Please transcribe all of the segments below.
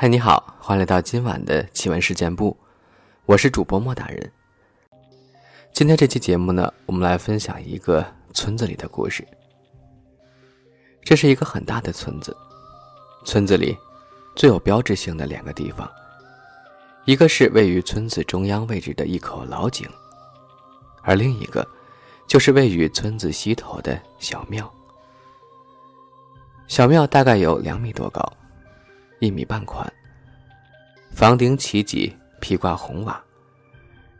嗨，你好，欢迎来到今晚的奇闻事件部，我是主播莫大人。今天这期节目呢，我们来分享一个村子里的故事。这是一个很大的村子，村子里最有标志性的两个地方，一个是位于村子中央位置的一口老井，而另一个就是位于村子西头的小庙。小庙大概有两米多高。一米半宽，房顶起脊，披挂红瓦，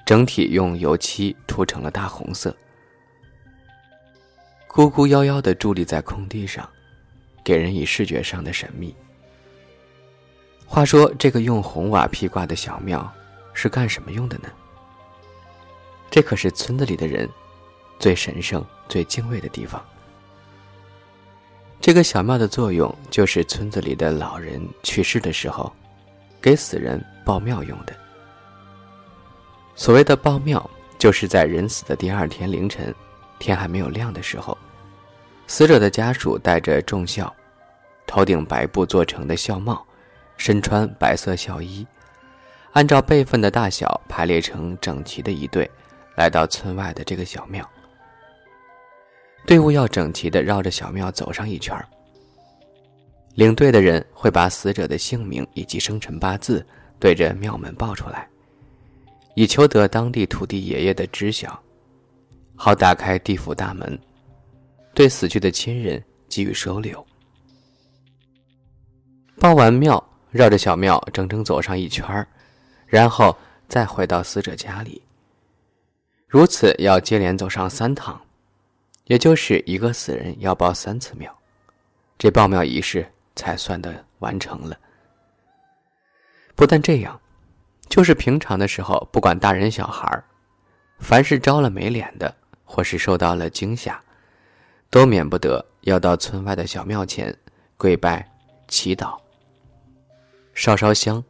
整体用油漆涂成了大红色，孤孤夭夭的伫立在空地上，给人以视觉上的神秘。话说，这个用红瓦披挂的小庙是干什么用的呢？这可是村子里的人最神圣、最敬畏的地方。这个小庙的作用就是村子里的老人去世的时候，给死人报庙用的。所谓的报庙，就是在人死的第二天凌晨，天还没有亮的时候，死者的家属带着重孝，头顶白布做成的孝帽，身穿白色孝衣，按照辈分的大小排列成整齐的一队，来到村外的这个小庙。队伍要整齐地绕着小庙走上一圈领队的人会把死者的姓名以及生辰八字对着庙门报出来，以求得当地土地爷爷的知晓，好打开地府大门，对死去的亲人给予收留。报完庙，绕着小庙整整走上一圈然后再回到死者家里。如此要接连走上三趟。也就是一个死人要报三次庙，这报庙仪式才算的完成了。不但这样，就是平常的时候，不管大人小孩凡是招了没脸的，或是受到了惊吓，都免不得要到村外的小庙前跪拜、祈祷、烧烧香，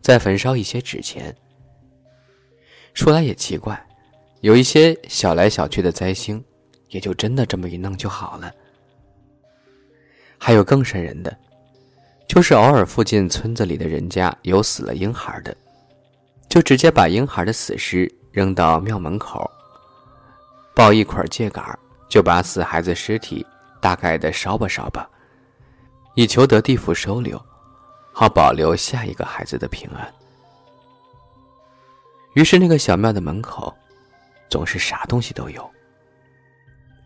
再焚烧一些纸钱。说来也奇怪，有一些小来小去的灾星。也就真的这么一弄就好了。还有更瘆人的，就是偶尔附近村子里的人家有死了婴孩的，就直接把婴孩的死尸扔到庙门口，抱一捆秸秆就把死孩子尸体大概的烧吧烧吧，以求得地府收留，好保留下一个孩子的平安。于是那个小庙的门口，总是啥东西都有。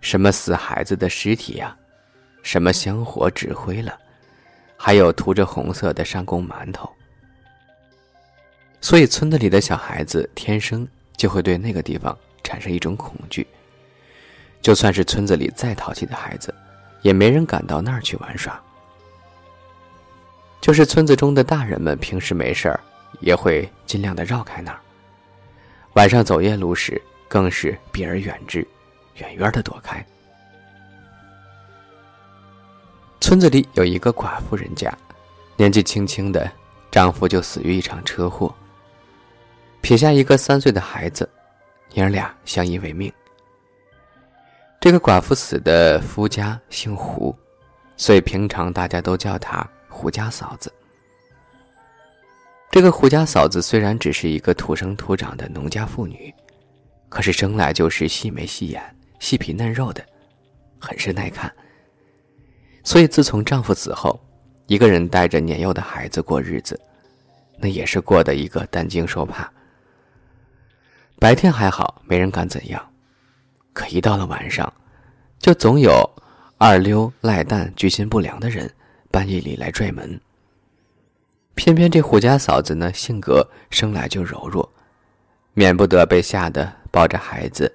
什么死孩子的尸体呀，什么香火纸灰了，还有涂着红色的上供馒头。所以村子里的小孩子天生就会对那个地方产生一种恐惧。就算是村子里再淘气的孩子，也没人敢到那儿去玩耍。就是村子中的大人们，平时没事儿也会尽量的绕开那儿。晚上走夜路时，更是避而远之。远远的躲开。村子里有一个寡妇人家，年纪轻轻的，丈夫就死于一场车祸，撇下一个三岁的孩子，娘俩相依为命。这个寡妇死的夫家姓胡，所以平常大家都叫她胡家嫂子。这个胡家嫂子虽然只是一个土生土长的农家妇女，可是生来就是细眉细眼。细皮嫩肉的，很是耐看。所以自从丈夫死后，一个人带着年幼的孩子过日子，那也是过得一个担惊受怕。白天还好，没人敢怎样，可一到了晚上，就总有二溜赖蛋、居心不良的人半夜里来拽门。偏偏这胡家嫂子呢，性格生来就柔弱，免不得被吓得抱着孩子。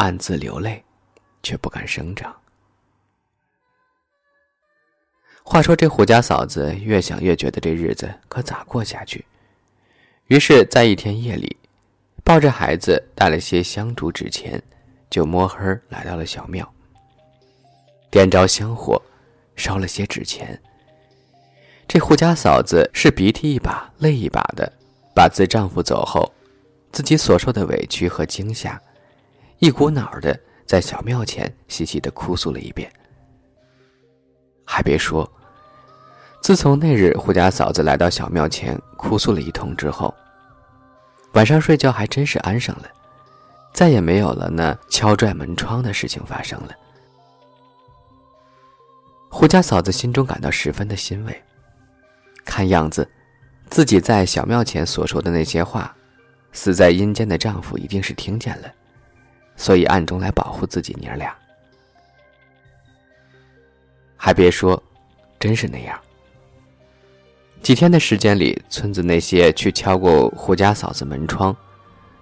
暗自流泪，却不敢声张。话说这胡家嫂子越想越觉得这日子可咋过下去，于是，在一天夜里，抱着孩子，带了些香烛纸钱，就摸黑来到了小庙，点着香火，烧了些纸钱。这胡家嫂子是鼻涕一把泪一把的，把自丈夫走后，自己所受的委屈和惊吓。一股脑儿的在小庙前细细的哭诉了一遍。还别说，自从那日胡家嫂子来到小庙前哭诉了一通之后，晚上睡觉还真是安生了，再也没有了那敲拽门窗的事情发生了。胡家嫂子心中感到十分的欣慰，看样子，自己在小庙前所说的那些话，死在阴间的丈夫一定是听见了，所以暗中来保护自己娘俩。还别说，真是那样。几天的时间里，村子那些去敲过胡家嫂子门窗，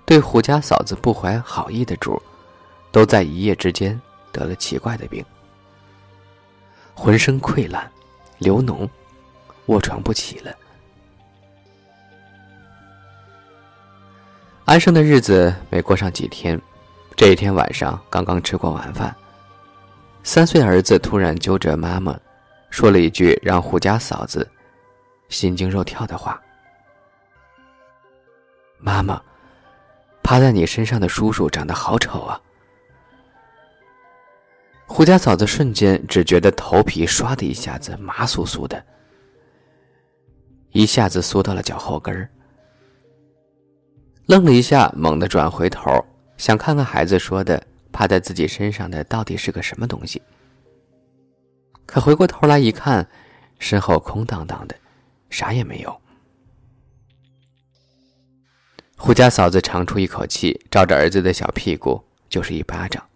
对胡家嫂子不怀好意的主，都在一夜之间得了奇怪的病，浑身溃烂、流脓，卧床不起了。安生的日子没过上几天，这一天晚上刚刚吃过晚饭，三岁儿子突然揪着妈妈，说了一句让胡家嫂子。心惊肉跳的话：“妈妈，趴在你身上的叔叔长得好丑啊！”胡家嫂子瞬间只觉得头皮唰的一下子麻酥酥的，一下子缩到了脚后跟儿。愣了一下，猛地转回头，想看看孩子说的趴在自己身上的到底是个什么东西。可回过头来一看，身后空荡荡的。啥也没有。胡家嫂子长出一口气，照着儿子的小屁股就是一巴掌。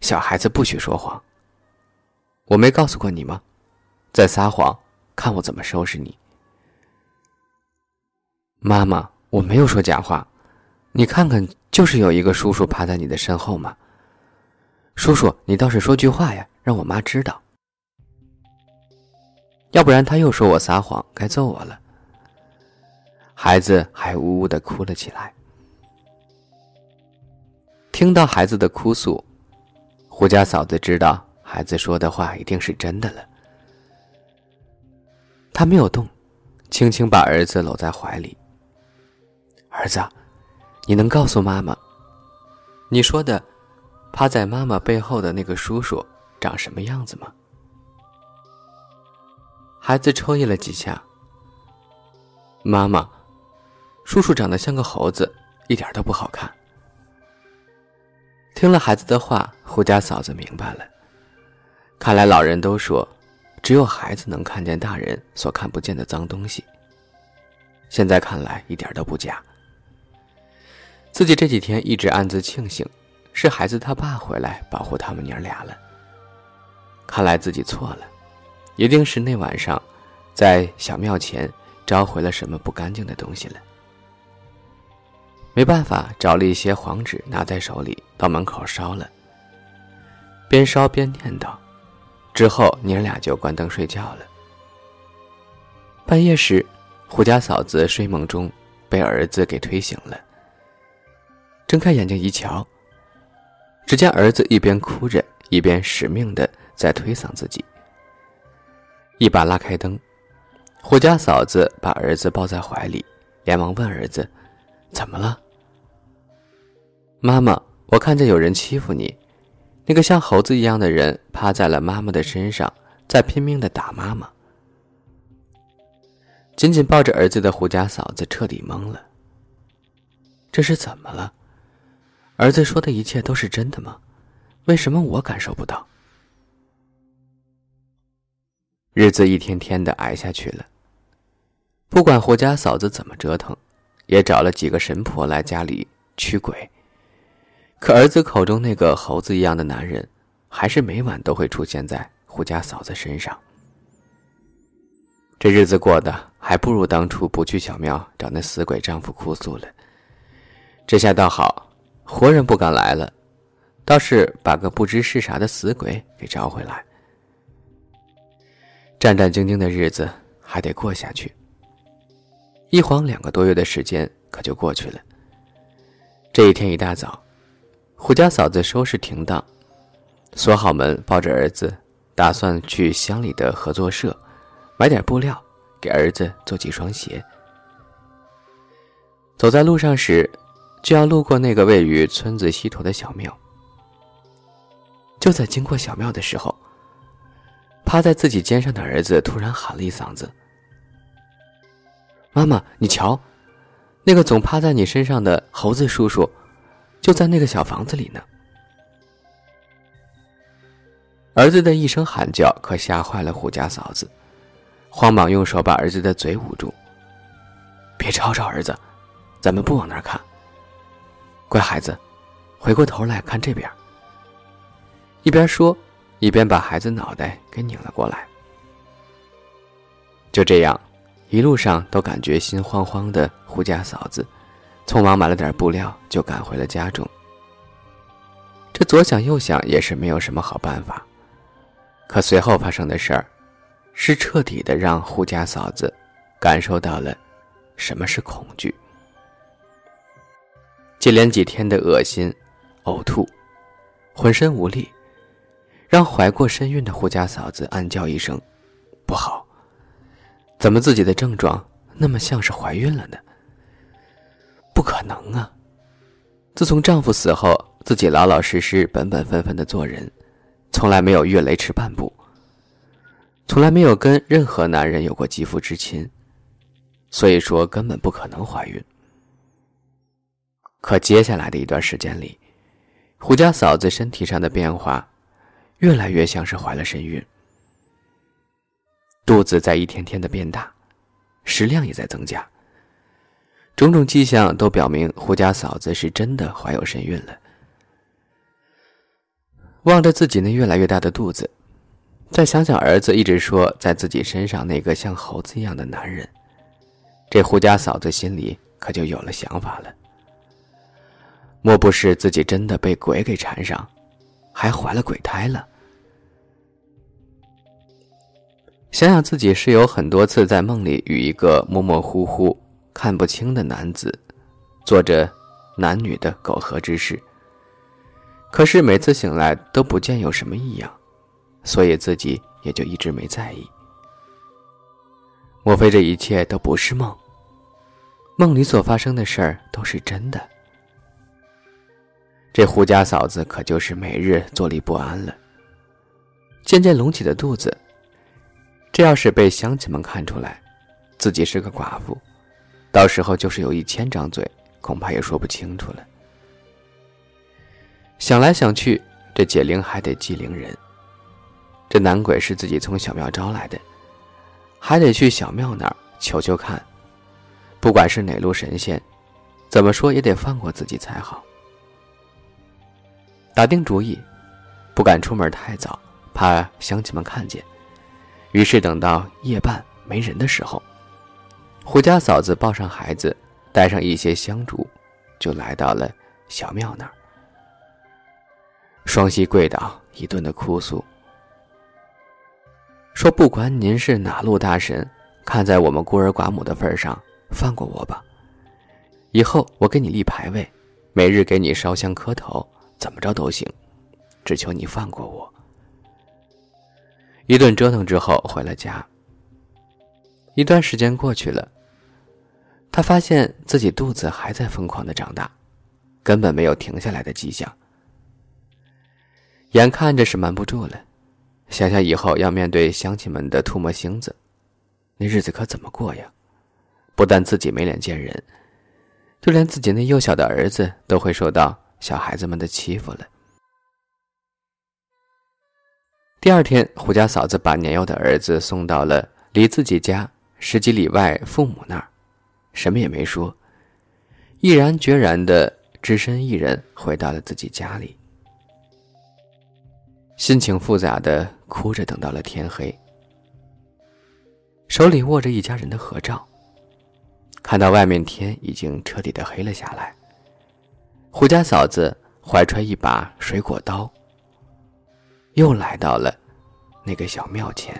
小孩子不许说谎。我没告诉过你吗？再撒谎，看我怎么收拾你。妈妈，我没有说假话，你看看，就是有一个叔叔趴在你的身后嘛。叔叔，你倒是说句话呀，让我妈知道。要不然他又说我撒谎，该揍我了。孩子还呜呜的哭了起来。听到孩子的哭诉，胡家嫂子知道孩子说的话一定是真的了。他没有动，轻轻把儿子搂在怀里。儿子，你能告诉妈妈，你说的趴在妈妈背后的那个叔叔长什么样子吗？孩子抽噎了几下。妈妈，叔叔长得像个猴子，一点都不好看。听了孩子的话，胡家嫂子明白了。看来老人都说，只有孩子能看见大人所看不见的脏东西。现在看来一点都不假。自己这几天一直暗自庆幸，是孩子他爸回来保护他们娘俩了。看来自己错了。一定是那晚上，在小庙前招回了什么不干净的东西了。没办法，找了一些黄纸，拿在手里到门口烧了。边烧边念叨，之后娘俩就关灯睡觉了。半夜时，胡家嫂子睡梦中被儿子给推醒了。睁开眼睛一瞧，只见儿子一边哭着，一边使命的在推搡自己。一把拉开灯，胡家嫂子把儿子抱在怀里，连忙问儿子：“怎么了？”妈妈，我看见有人欺负你，那个像猴子一样的人趴在了妈妈的身上，在拼命的打妈妈。紧紧抱着儿子的胡家嫂子彻底懵了。这是怎么了？儿子说的一切都是真的吗？为什么我感受不到？日子一天天的挨下去了。不管胡家嫂子怎么折腾，也找了几个神婆来家里驱鬼。可儿子口中那个猴子一样的男人，还是每晚都会出现在胡家嫂子身上。这日子过得还不如当初不去小庙找那死鬼丈夫哭诉了。这下倒好，活人不敢来了，倒是把个不知是啥的死鬼给招回来。战战兢兢的日子还得过下去。一晃两个多月的时间可就过去了。这一天一大早，胡家嫂子收拾停当，锁好门，抱着儿子，打算去乡里的合作社买点布料，给儿子做几双鞋。走在路上时，就要路过那个位于村子西头的小庙。就在经过小庙的时候。趴在自己肩上的儿子突然喊了一嗓子：“妈妈，你瞧，那个总趴在你身上的猴子叔叔，就在那个小房子里呢。”儿子的一声喊叫可吓坏了胡家嫂子，慌忙用手把儿子的嘴捂住：“别吵吵，儿子，咱们不往那儿看。乖孩子，回过头来看这边。”一边说，一边把孩子脑袋给拧了过来。就这样，一路上都感觉心慌慌的。胡家嫂子匆忙买了点布料，就赶回了家中。这左想右想，也是没有什么好办法。可随后发生的事儿，是彻底的让胡家嫂子感受到了什么是恐惧。接连几天的恶心、呕吐、浑身无力。让怀过身孕的胡家嫂子暗叫一声：“不好！怎么自己的症状那么像是怀孕了呢？”不可能啊！自从丈夫死后，自己老老实实、本本分分的做人，从来没有越雷池半步，从来没有跟任何男人有过肌肤之亲，所以说根本不可能怀孕。可接下来的一段时间里，胡家嫂子身体上的变化。越来越像是怀了身孕，肚子在一天天的变大，食量也在增加。种种迹象都表明胡家嫂子是真的怀有身孕了。望着自己那越来越大的肚子，再想想儿子一直说在自己身上那个像猴子一样的男人，这胡家嫂子心里可就有了想法了。莫不是自己真的被鬼给缠上？还怀了鬼胎了。想想自己是有很多次在梦里与一个模模糊糊、看不清的男子，做着男女的苟合之事。可是每次醒来都不见有什么异样，所以自己也就一直没在意。莫非这一切都不是梦？梦里所发生的事儿都是真的？这胡家嫂子可就是每日坐立不安了，渐渐隆起的肚子，这要是被乡亲们看出来，自己是个寡妇，到时候就是有一千张嘴，恐怕也说不清楚了。想来想去，这解铃还得系铃人。这男鬼是自己从小庙招来的，还得去小庙那儿求求看，不管是哪路神仙，怎么说也得放过自己才好。打定主意，不敢出门太早，怕乡亲们看见。于是等到夜半没人的时候，胡家嫂子抱上孩子，带上一些香烛，就来到了小庙那儿。双膝跪倒，一顿的哭诉，说：“不管您是哪路大神，看在我们孤儿寡母的份上，放过我吧。以后我给你立牌位，每日给你烧香磕头。”怎么着都行，只求你放过我。一顿折腾之后回了家。一段时间过去了，他发现自己肚子还在疯狂的长大，根本没有停下来的迹象。眼看着是瞒不住了，想想以后要面对乡亲们的唾沫星子，那日子可怎么过呀？不但自己没脸见人，就连自己那幼小的儿子都会受到。小孩子们的欺负了。第二天，胡家嫂子把年幼的儿子送到了离自己家十几里外父母那儿，什么也没说，毅然决然的只身一人回到了自己家里，心情复杂的哭着等到了天黑，手里握着一家人的合照，看到外面天已经彻底的黑了下来。胡家嫂子怀揣一把水果刀，又来到了那个小庙前。